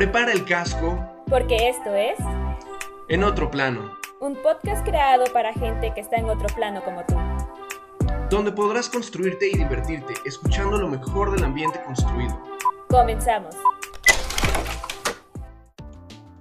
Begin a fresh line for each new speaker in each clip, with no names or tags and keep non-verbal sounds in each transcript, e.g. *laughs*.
Prepara el casco.
Porque esto es...
En otro plano.
Un podcast creado para gente que está en otro plano como tú.
Donde podrás construirte y divertirte escuchando lo mejor del ambiente construido.
Comenzamos.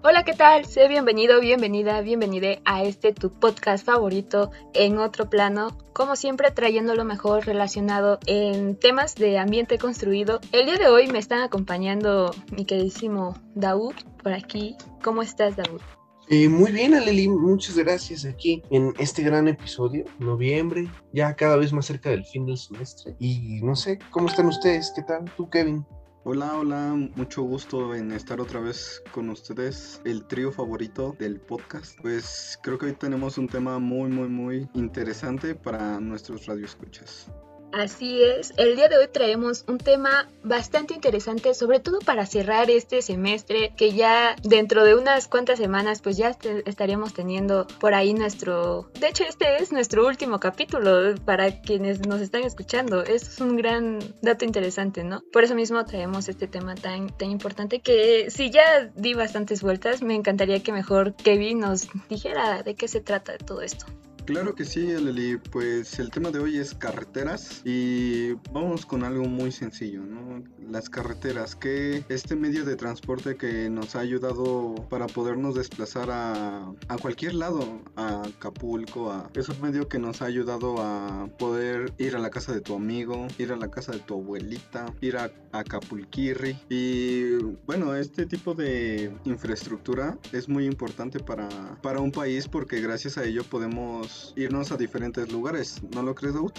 Hola, ¿qué tal? Sé bienvenido, bienvenida, bienvenide a este tu podcast favorito en otro plano, como siempre trayendo lo mejor relacionado en temas de ambiente construido. El día de hoy me están acompañando mi queridísimo Daud por aquí. ¿Cómo estás, Daud?
Eh, muy bien, Aleli, muchas gracias aquí en este gran episodio, noviembre, ya cada vez más cerca del fin del semestre. Y no sé, ¿cómo están ustedes? ¿Qué tal? ¿Tú, Kevin?
Hola, hola, mucho gusto en estar otra vez con ustedes, el trío favorito del podcast. Pues creo que hoy tenemos un tema muy, muy, muy interesante para nuestros radioescuchas.
Así es, el día de hoy traemos un tema bastante interesante, sobre todo para cerrar este semestre, que ya dentro de unas cuantas semanas pues ya estaríamos teniendo por ahí nuestro... De hecho, este es nuestro último capítulo para quienes nos están escuchando. Es un gran dato interesante, ¿no? Por eso mismo traemos este tema tan, tan importante que si ya di bastantes vueltas, me encantaría que mejor Kevin nos dijera de qué se trata todo esto.
Claro que sí, Leli. Pues el tema de hoy es carreteras y vamos con algo muy sencillo, ¿no? Las carreteras, que este medio de transporte que nos ha ayudado para podernos desplazar a, a cualquier lado, a Acapulco, a, es un medio que nos ha ayudado a poder ir a la casa de tu amigo, ir a la casa de tu abuelita, ir a Acapulquirri y bueno, este tipo de infraestructura es muy importante para, para un país porque gracias a ello podemos irnos a diferentes lugares, ¿no lo crees, Daud?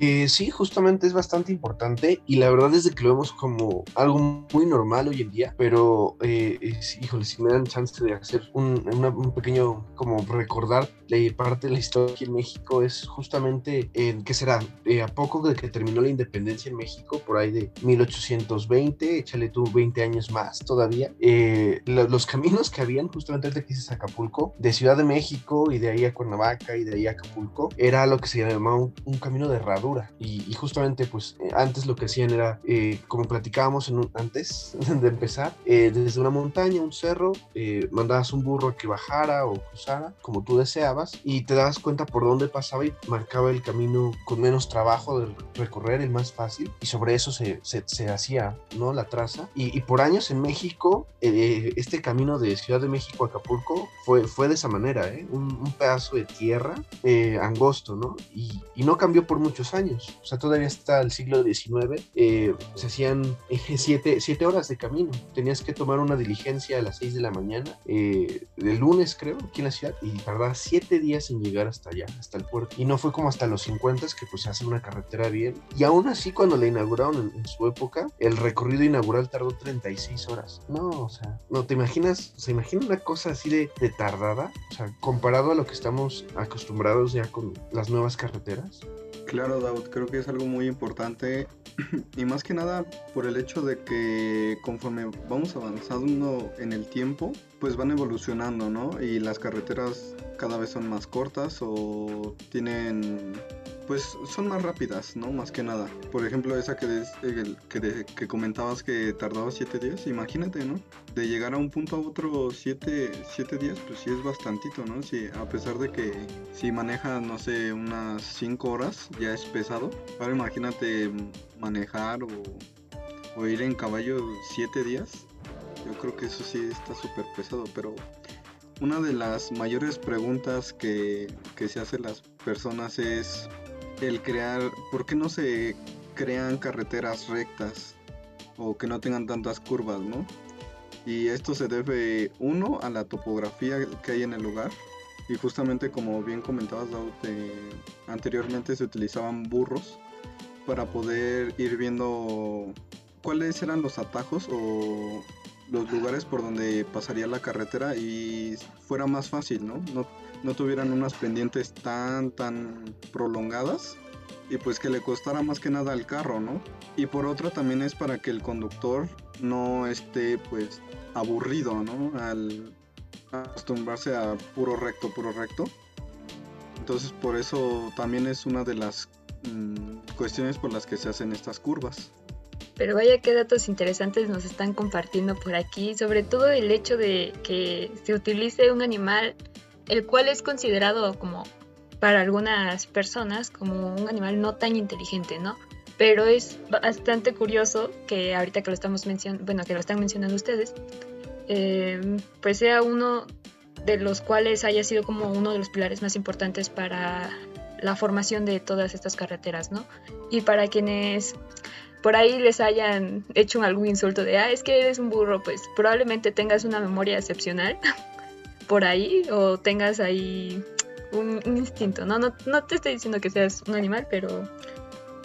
Eh, sí, justamente es bastante importante y la verdad es de que lo vemos como algo muy normal hoy en día, pero eh, híjole, si me dan chance de hacer un, pequeño como recordar parte de la historia aquí en México es justamente en, ¿qué será? Eh, a poco de que terminó la independencia en México, por ahí de 1820, échale tú 20 años más todavía, los caminos que habían justamente antes que dices Acapulco, de Ciudad de México y de ahí a Cuernavaca y de ahí a Acapulco, era lo que se llamaba un, camino de herradura y, justamente pues eh, antes lo que hacían era, como platicábamos en antes *laughs* de empezar, desde una montaña, un cerro, mandabas un burro a que bajara o cruzara como tú deseabas, y te dabas cuenta por dónde pasaba y marcaba el camino con menos trabajo de recorrer, el más fácil, y sobre eso se, se, hacía ¿no? la traza. Y, por años en México, eh, este camino de Ciudad de México a Acapulco fue, fue de esa manera, ¿eh? un, pedazo de tierra eh, angosto, ¿no? Y, y, no cambió por muchos años, o sea, todavía hasta el siglo XIX se hacían siete, siete, horas de camino, tenías que tomar una diligencia a las seis de la mañana, de lunes creo, aquí en la ciudad, y tardaba siete días en llegar hasta allá, hasta el puerto. Y no fue como hasta los 50 que pues se hace una carretera bien. Y aún así cuando la inauguraron en, su época, el recorrido inaugural tardó 36 horas. No, o sea, no te imaginas, se imagina una cosa así de, de tardada, o sea, comparado a lo que estamos acostumbrados ya con las nuevas carreteras.
Claro, Daud, creo que es algo muy importante *clears throat* y más que nada por el hecho de que conforme vamos avanzando en el tiempo, pues van evolucionando, ¿no? Y las carreteras cada vez son más cortas o tienen pues son más rápidas, ¿no? Más que nada. Por ejemplo, esa que, que, que, comentabas que tardaba 7 días, imagínate, ¿no? De llegar a un punto a otro 7 días, pues sí es bastantito, ¿no? Si, a pesar de que si manejas, no sé, unas 5 horas, ya es pesado. Ahora imagínate manejar o, o ir en caballo 7 días. Yo creo que eso sí está súper pesado, pero una de las mayores preguntas que, se hacen las personas es el crear, ¿por qué no se crean carreteras rectas o que no tengan tantas curvas, no? Y esto se debe, uno, a la topografía que hay en el lugar. Y justamente como bien comentabas, Daud, anteriormente se utilizaban burros para poder ir viendo cuáles eran los atajos o los lugares por donde pasaría la carretera y fuera más fácil, ¿no? No, tuvieran unas pendientes tan, tan prolongadas y pues que le costara más que nada al carro, ¿no? Y por otro también es para que el conductor no esté pues aburrido, ¿no? Al acostumbrarse a puro recto, puro recto. Entonces por eso también es una de las mm, cuestiones por las que se hacen estas curvas.
Pero vaya qué datos interesantes nos están compartiendo por aquí, sobre todo el hecho de que se utilice un animal el cual es considerado como para algunas personas como un animal no tan inteligente, ¿no? Pero es bastante curioso que ahorita que lo estamos mencionando, bueno, que lo están mencionando ustedes, eh, pues sea uno de los cuales haya sido como uno de los pilares más importantes para la formación de todas estas carreteras, ¿no? Y para quienes por ahí les hayan hecho algún insulto de, ah, es que eres un burro, pues probablemente tengas una memoria excepcional *laughs* por ahí o tengas ahí un, instinto, ¿no? ¿no? No te estoy diciendo que seas un animal, pero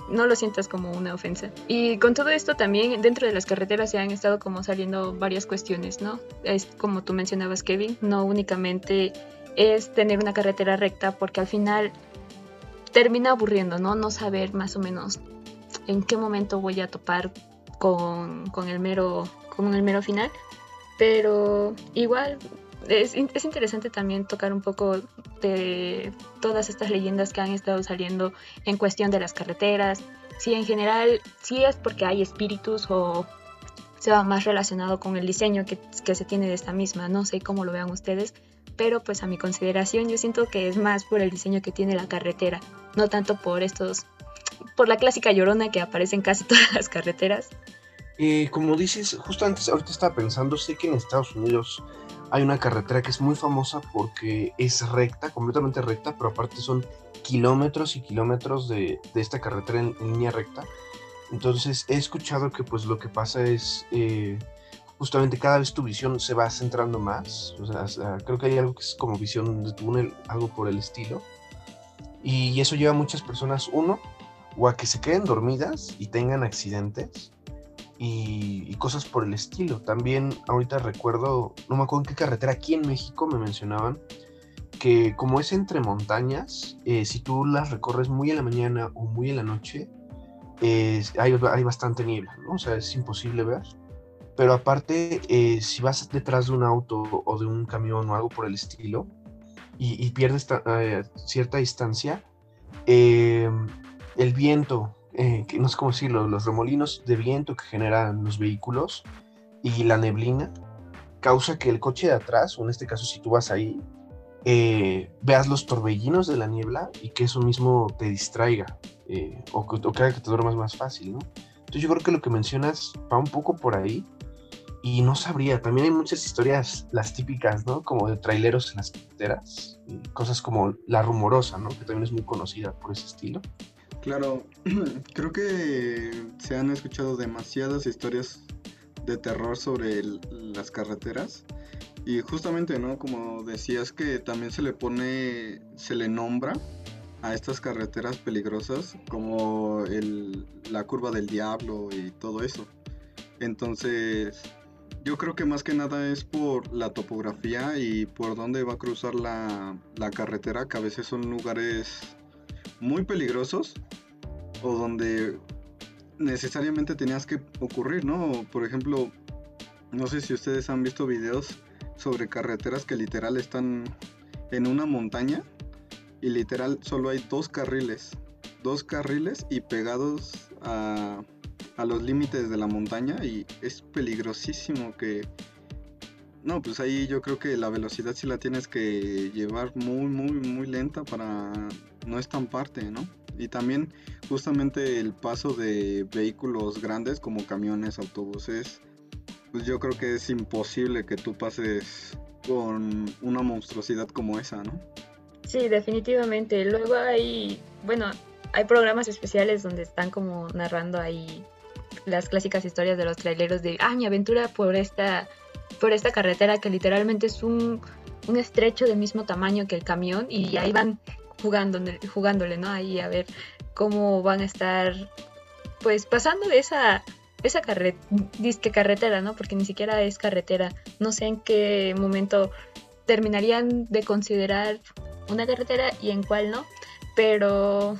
no lo sientas como una ofensa. Y con todo esto también dentro de las carreteras se han estado como saliendo varias cuestiones, ¿no? Es como tú mencionabas, Kevin, no únicamente es tener una carretera recta porque al final termina aburriendo, ¿no? No saber más o menos en qué momento voy a topar con, con el, mero, con el mero final. Pero igual es, es, interesante también tocar un poco de todas estas leyendas que han estado saliendo en cuestión de las carreteras. Si en general, si es porque hay espíritus o se va más relacionado con el diseño que, que se tiene de esta misma. No sé cómo lo vean ustedes, pero pues a mi consideración yo siento que es más por el diseño que tiene la carretera, no tanto por estos, por la clásica llorona que aparece en casi *laughs* todas las carreteras.
Eh, como dices, justo antes, ahorita estaba pensando, sé que en Estados Unidos hay una carretera que es muy famosa porque es recta, completamente recta, pero aparte son kilómetros y kilómetros de, de esta carretera en, línea recta. Entonces he escuchado que pues lo que pasa es eh, justamente cada vez tu visión se va centrando más. O sea, creo que hay algo que es como visión de túnel, algo por el estilo. Y eso lleva a muchas personas, uno, o a que se queden dormidas y tengan accidentes, y, cosas por el estilo. También ahorita recuerdo, no me acuerdo en qué carretera, aquí en México me mencionaban que como es entre montañas, eh, si tú las recorres muy en la mañana o muy en la noche, hay, hay, bastante niebla, ¿no? O sea, es imposible ver. Pero aparte, eh, si vas detrás de un auto o de un camión o algo por el estilo y, pierdes eh, cierta distancia, el viento eh, no sé cómo decirlo, los remolinos de viento que generan los vehículos y la neblina causa que el coche de atrás, o en este caso si tú vas ahí, eh, veas los torbellinos de la niebla y que eso mismo te distraiga eh, o, que, haga que te duermas más fácil. Entonces yo creo que lo que mencionas va un poco por ahí y no sabría, también hay muchas historias, las típicas, ¿no? Como de traileros en las carreteras, cosas como La Rumorosa, ¿no? Que también es muy conocida por ese estilo.
Claro, *clears throat* creo que se han escuchado demasiadas historias de terror sobre las carreteras y justamente, ¿no? Como decías que también se le pone, se le nombra a estas carreteras peligrosas como la curva del diablo y todo eso. Entonces, yo creo que más que nada es por la topografía y por dónde va a cruzar la, la carretera, que a veces son lugares muy peligrosos o donde necesariamente tenías que ocurrir, ¿no? Por ejemplo, no sé si ustedes han visto videos sobre carreteras que literal están en una montaña y literal solo hay dos carriles, dos carriles y pegados a, a los límites de la montaña y es peligrosísimo que... No, pues ahí yo creo que la velocidad sí la tienes que llevar muy, muy, muy lenta para no estamparte, ¿no? Y también justamente el paso de vehículos grandes como camiones, autobuses, pues yo creo que es imposible que tú pases con una monstruosidad como esa, ¿no?
Sí, definitivamente. Luego hay, bueno, hay programas especiales donde están como narrando ahí las clásicas historias de los traileros de, ah, mi aventura por esta, por esta carretera que literalmente es un, un estrecho del mismo tamaño que el camión y ahí van jugándole, ¿no? Ahí a ver cómo van a estar, pues pasando esa, esa disque carretera, ¿no? Porque ni siquiera es carretera. No sé en qué momento terminarían de considerar una carretera y en cuál no. Pero,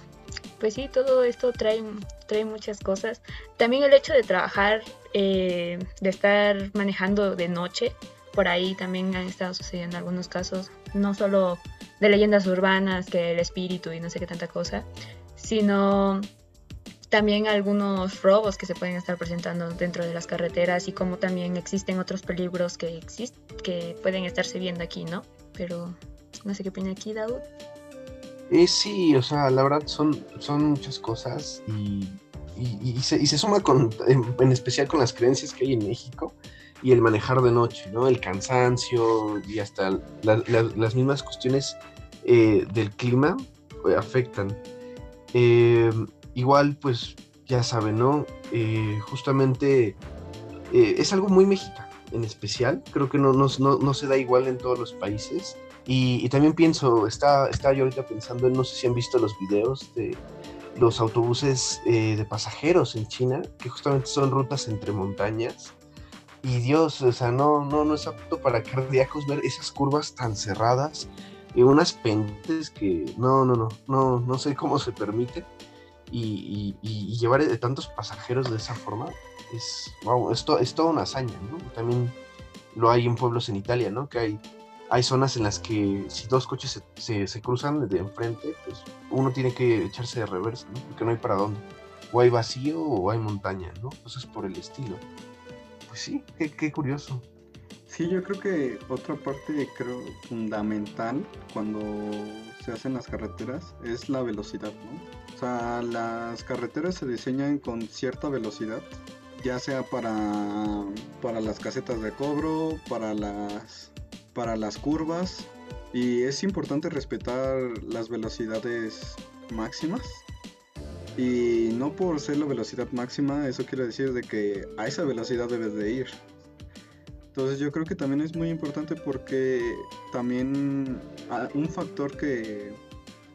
pues sí, todo esto trae, trae muchas cosas. También el hecho de trabajar, eh, de estar manejando de noche, por ahí también han estado sucediendo algunos casos, no solo de leyendas urbanas, que el espíritu y no sé qué tanta cosa, sino también algunos robos que se pueden estar presentando dentro de las carreteras y como también existen otros peligros que, que pueden estarse viendo aquí, ¿no? Pero no sé qué opina aquí, Daud.
Eh, sí, o sea, la verdad son, son muchas cosas y, y, se, suma con, en, especial con las creencias que hay en México y el manejar de noche, ¿no? El cansancio y hasta las mismas cuestiones eh, del clima eh, afectan. igual, pues, ya saben, ¿no? justamente es algo muy mexicano en especial, creo que no, no, no se da igual en todos los países y, también pienso, está, está yo ahorita pensando, no sé si han visto los videos de los autobuses eh, de pasajeros en China, que justamente son rutas entre montañas. Y Dios, o sea, no, no, no es apto para cardíacos ver esas curvas tan cerradas y unas pendientes que no, no, no, no, no sé cómo se permite. Y, llevar de tantos pasajeros de esa forma es, wow, esto es toda una hazaña, ¿no? También lo hay en pueblos en Italia, ¿no? Que hay hay zonas en las que si dos coches se, cruzan de enfrente, pues uno tiene que echarse de reversa, ¿no? Porque no hay para dónde. O hay vacío o hay montaña, ¿no? Cosas por el estilo. Pues sí, qué, curioso.
Sí, yo creo que otra parte creo fundamental cuando se hacen las carreteras es la velocidad, ¿no? O sea, las carreteras se diseñan con cierta velocidad, ya sea para, para las casetas de cobro, para las para las curvas y es importante respetar las velocidades máximas. Y no por ser la velocidad máxima, eso quiere decir de que a esa velocidad debes de ir. Entonces yo creo que también es muy importante porque también un factor que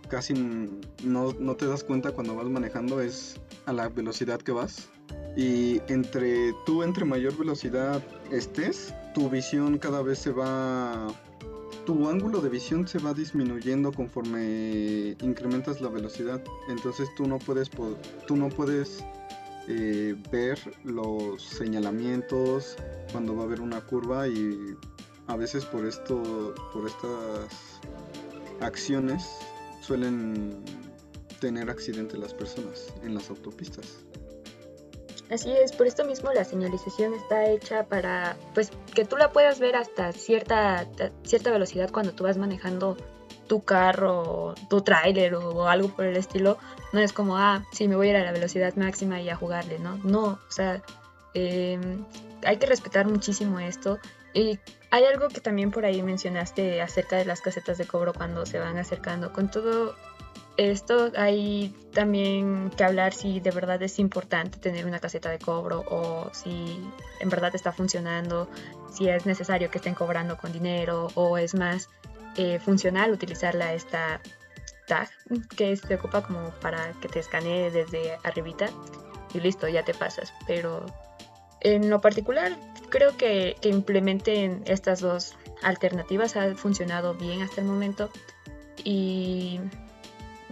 casi no, no, te das cuenta cuando vas manejando es a la velocidad que vas. Y entre tú entre mayor velocidad estés, tu visión cada vez se va tu ángulo de visión se va disminuyendo conforme incrementas la velocidad. Entonces tú no puedes tú no puedes eh, ver los señalamientos cuando va a haber una curva y a veces por esto por estas acciones suelen tener accidentes las personas en las autopistas.
Así es, por esto mismo la señalización está hecha para pues que tú la puedas ver hasta cierta cierta velocidad cuando tú vas manejando tu carro, tu tráiler o algo por el estilo. No es como, ah, sí, me voy a ir a la velocidad máxima y a jugarle, ¿no? No, o sea, em, hay que respetar muchísimo esto. Y hay algo que también por ahí mencionaste acerca de las casetas de cobro cuando se van acercando. Con todo esto hay también que hablar si de verdad es importante tener una caseta de cobro o si en verdad está funcionando, si es necesario que estén cobrando con dinero o es más eh, funcional utilizarla esta tag que se ocupa como para que te escanee desde arribita y listo, ya te pasas. Pero en lo particular creo que, que implementen estas dos alternativas ha funcionado bien hasta el momento y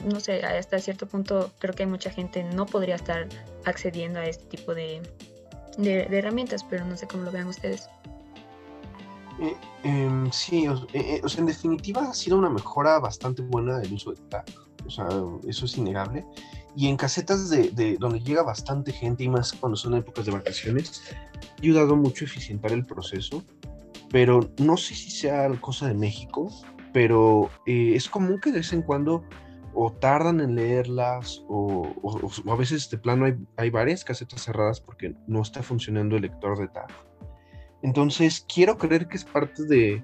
no sé, hasta cierto punto creo que mucha gente no podría estar accediendo a este tipo de, herramientas, pero no sé cómo lo vean ustedes.
Eh, em, sí, eh, eh, o, sea, en definitiva ha sido una mejora bastante buena el uso de TAG, o sea, eso es innegable. Y en casetas de, donde llega bastante gente y más cuando son épocas de vacaciones, ha ayudado mucho a eficientar el proceso, pero no sé si sea cosa de México, pero es común que de vez en cuando o tardan en leerlas o, a veces de plano hay, hay, varias casetas cerradas porque no está funcionando el lector de tag. Entonces quiero creer que es parte de,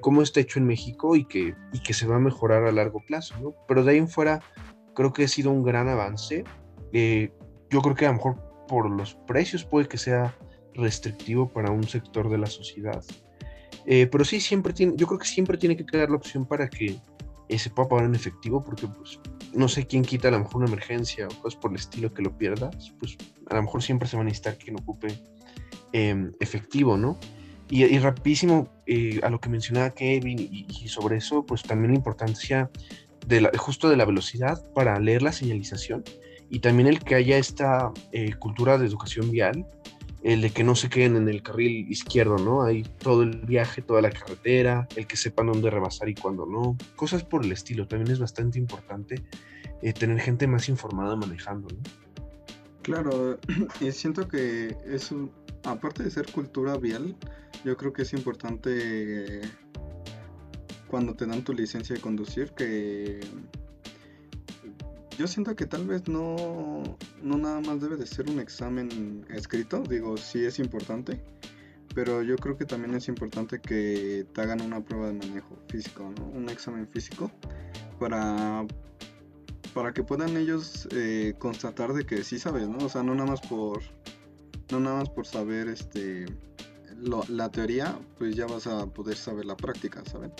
cómo está hecho en México y que, se va a mejorar a largo plazo. Pero de ahí en fuera creo que ha sido un gran avance. Eh, yo creo que a lo mejor por los precios puede que sea restrictivo para un sector de la sociedad. Eh, pero sí, siempre tiene, yo creo que siempre tiene que quedar la opción para que se puede pagar en efectivo porque pues no sé quién quita a lo mejor una emergencia o cosas por el estilo que lo pierdas, pues a lo mejor siempre se va a necesitar quien ocupe em, efectivo, ¿no? Y, rapidísimo eh, a lo que mencionaba Kevin y, sobre eso, pues también la importancia de la, justo de la velocidad para leer la señalización y también el que haya esta eh, cultura de educación vial el de que no se queden en el carril izquierdo, ¿no? Hay todo el viaje, toda la carretera, el que sepan dónde rebasar y cuándo no. Cosas por el estilo. También es bastante importante eh, tener gente más informada manejando, ¿no?
Claro, *clears throat* y siento que eso, aparte de ser cultura vial, yo creo que es importante cuando te dan tu licencia de conducir que yo siento que tal vez no, no nada más debe de ser un examen escrito, digo, sí es importante, pero yo creo que también es importante que te hagan una prueba de manejo físico, ¿no? un examen físico, para, para que puedan ellos eh, constatar de que sí sabes, ¿no? O sea, no nada más por, no nada más por saber este, la teoría, pues ya vas a poder saber la práctica, ¿saben?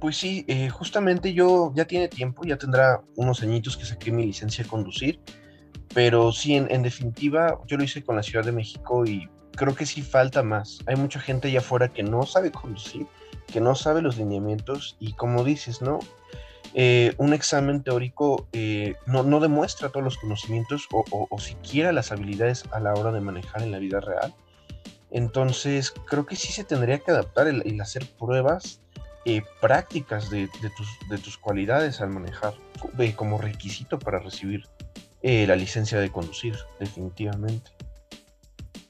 Pues sí, eh, justamente yo ya tiene tiempo, ya tendrá unos añitos que saqué mi licencia de conducir, pero sí, en, definitiva, yo lo hice con la Ciudad de México y creo que sí falta más. Hay mucha gente allá afuera que no sabe conducir, que no sabe los lineamientos y como dices, ¿no? Eh, un examen teórico eh, no, no, demuestra todos los conocimientos o, siquiera las habilidades a la hora de manejar en la vida real. Entonces, creo que sí se tendría que adaptar el hacer pruebas eh, prácticas de, tus, de, tus, cualidades al manejar como requisito para recibir la licencia de conducir, definitivamente.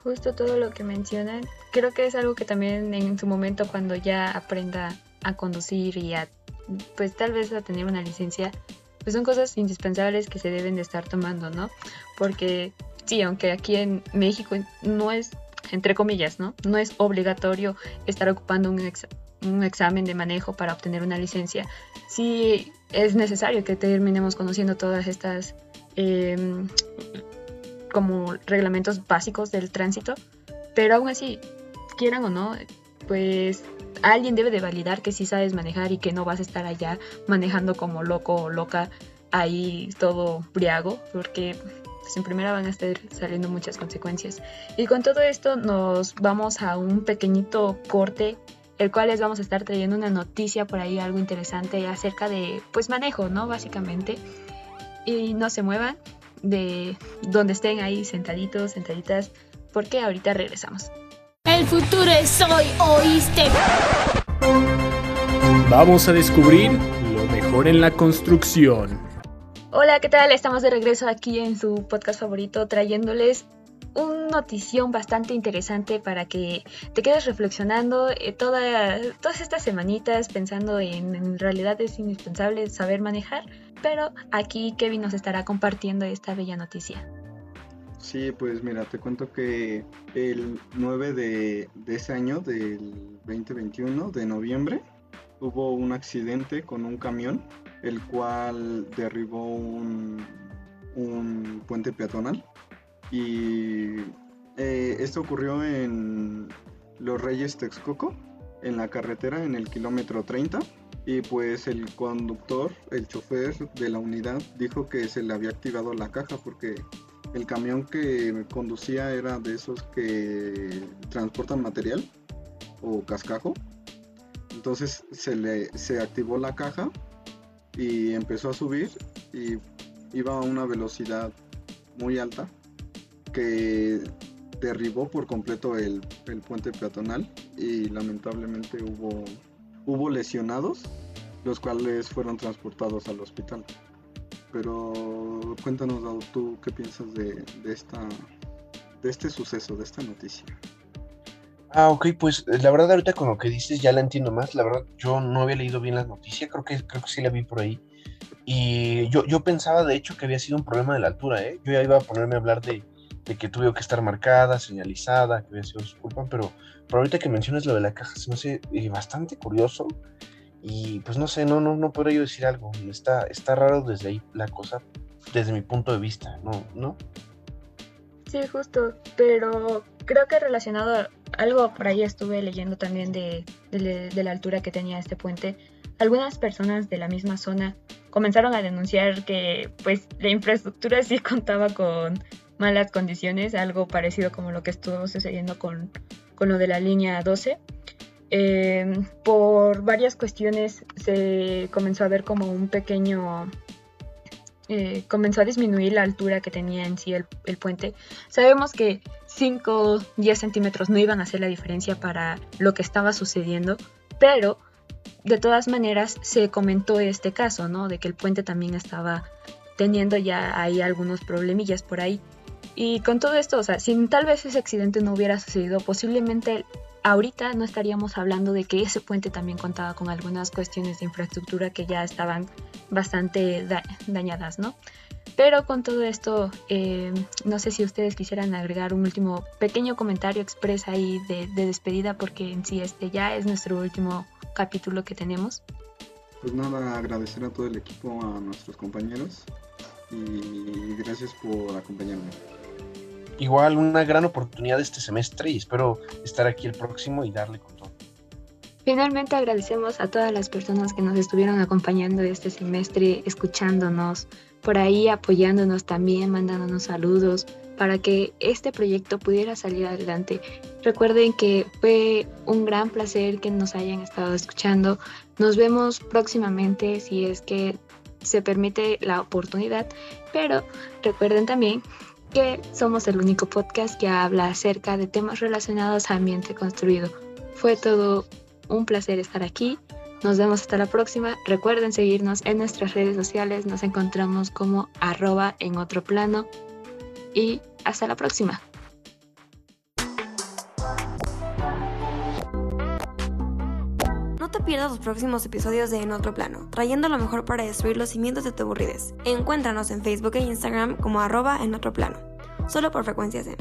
Justo todo lo que mencionan, creo que es algo que también en su momento cuando ya aprenda a conducir y a, pues tal vez a tener una licencia, pues son cosas indispensables que se deben de estar tomando, ¿no? Porque sí, aunque aquí en México no es, entre comillas, ¿no? No es obligatorio estar ocupando un, un examen de manejo para obtener una licencia, sí es necesario que terminemos conociendo todas estas em, como reglamentos básicos del tránsito, pero aún así, quieran o no, pues alguien debe de validar que sí sabes manejar y que no vas a estar allá manejando como loco o loca ahí todo briago, porque pues, en primera van a estar saliendo muchas consecuencias. Y con todo esto nos vamos a un pequeñito corte el cual les vamos a estar trayendo una noticia por ahí, algo interesante acerca de, pues, manejo, ¿no? Básicamente. Y no se muevan de donde estén ahí sentaditos, sentaditas, porque ahorita regresamos.
El futuro es hoy, ¿oíste?
Vamos a descubrir lo mejor en la construcción.
Hola, ¿qué tal? Estamos de regreso aquí en su podcast favorito trayéndoles una notición bastante interesante para que te quedes reflexionando eh, todas estas semanitas pensando en, en realidad es indispensable saber manejar, pero aquí Kevin nos estará compartiendo esta bella noticia.
Sí, pues mira, te cuento que el 9 de, ese año, del 2021, de noviembre, hubo un accidente con un camión, el cual derribó un, un puente peatonal y eh, esto ocurrió en Los Reyes Texcoco, en la carretera, en el kilómetro 30. Y pues el conductor, el chofer de la unidad, dijo que se le había activado la caja porque el camión que conducía era de esos que transportan material o cascajo. Entonces se le se activó la caja y empezó a subir y iba a una velocidad muy alta que derribó por completo el, puente peatonal y lamentablemente hubo, hubo lesionados, los cuales fueron transportados al hospital. Pero cuéntanos, tú qué piensas de, esta, de este suceso, de esta noticia.
Ah, ok, pues la verdad ahorita con lo que dices ya la entiendo más. La verdad yo no había leído bien la noticia, creo que, creo que sí la vi por ahí. Y yo, yo pensaba de hecho que había sido un problema de la altura, ¿eh? Yo ya iba a ponerme a hablar de, de que tuvo que estar marcada, señalizada, que había sido su pero, pero ahorita que mencionas lo de la caja, se me hace eh, bastante curioso y pues no sé, no, no, no podría yo decir algo, está, está raro desde ahí la cosa, desde mi punto de vista, ¿no? ¿no?
Sí, justo, pero creo que relacionado a algo por ahí estuve leyendo también de, de la altura que tenía este puente, algunas personas de la misma zona comenzaron a denunciar que pues la infraestructura sí *laughs* contaba con malas condiciones, algo parecido como lo que estuvo sucediendo con, lo de la línea 12. Eh, por varias cuestiones se comenzó a ver como un pequeño... Eh, comenzó a disminuir la altura que tenía en sí el, el puente. Sabemos que 5, 10 centímetros no iban a hacer la diferencia para lo que estaba sucediendo, pero de todas maneras se comentó este caso, ¿no? De que el puente también estaba teniendo ya ahí algunos problemillas por ahí. Y con todo esto, o sea, si tal vez ese accidente no hubiera sucedido, posiblemente ahorita no estaríamos hablando de que ese puente también contaba con algunas cuestiones de infraestructura que ya estaban bastante dañadas, ¿no? Pero con todo esto, eh, no sé si ustedes quisieran agregar un último pequeño comentario expresa ahí de, de, despedida, porque en sí este ya es nuestro último capítulo que tenemos.
Pues nada, agradecer a todo el equipo, a nuestros compañeros y gracias por acompañarme.
Igual una gran oportunidad este semestre y espero estar aquí el próximo y darle con todo.
Finalmente agradecemos a todas las personas que nos estuvieron acompañando este semestre, escuchándonos, por ahí apoyándonos también, mandándonos saludos para que este proyecto pudiera salir adelante. Recuerden que fue un gran placer que nos hayan estado escuchando. Nos vemos próximamente si es que se permite la oportunidad, pero recuerden también que somos el único podcast que habla acerca de temas relacionados a ambiente construido. Fue todo un placer estar aquí. Nos vemos hasta la próxima. Recuerden seguirnos en nuestras redes sociales. Nos encontramos como arroba en otro plano. Y hasta la próxima.
Pierdas los próximos episodios de En Otro Plano, trayendo lo mejor para destruir los cimientos de tu aburridez. Encuéntranos en Facebook e Instagram como arroba en otro plano, solo por frecuencias en.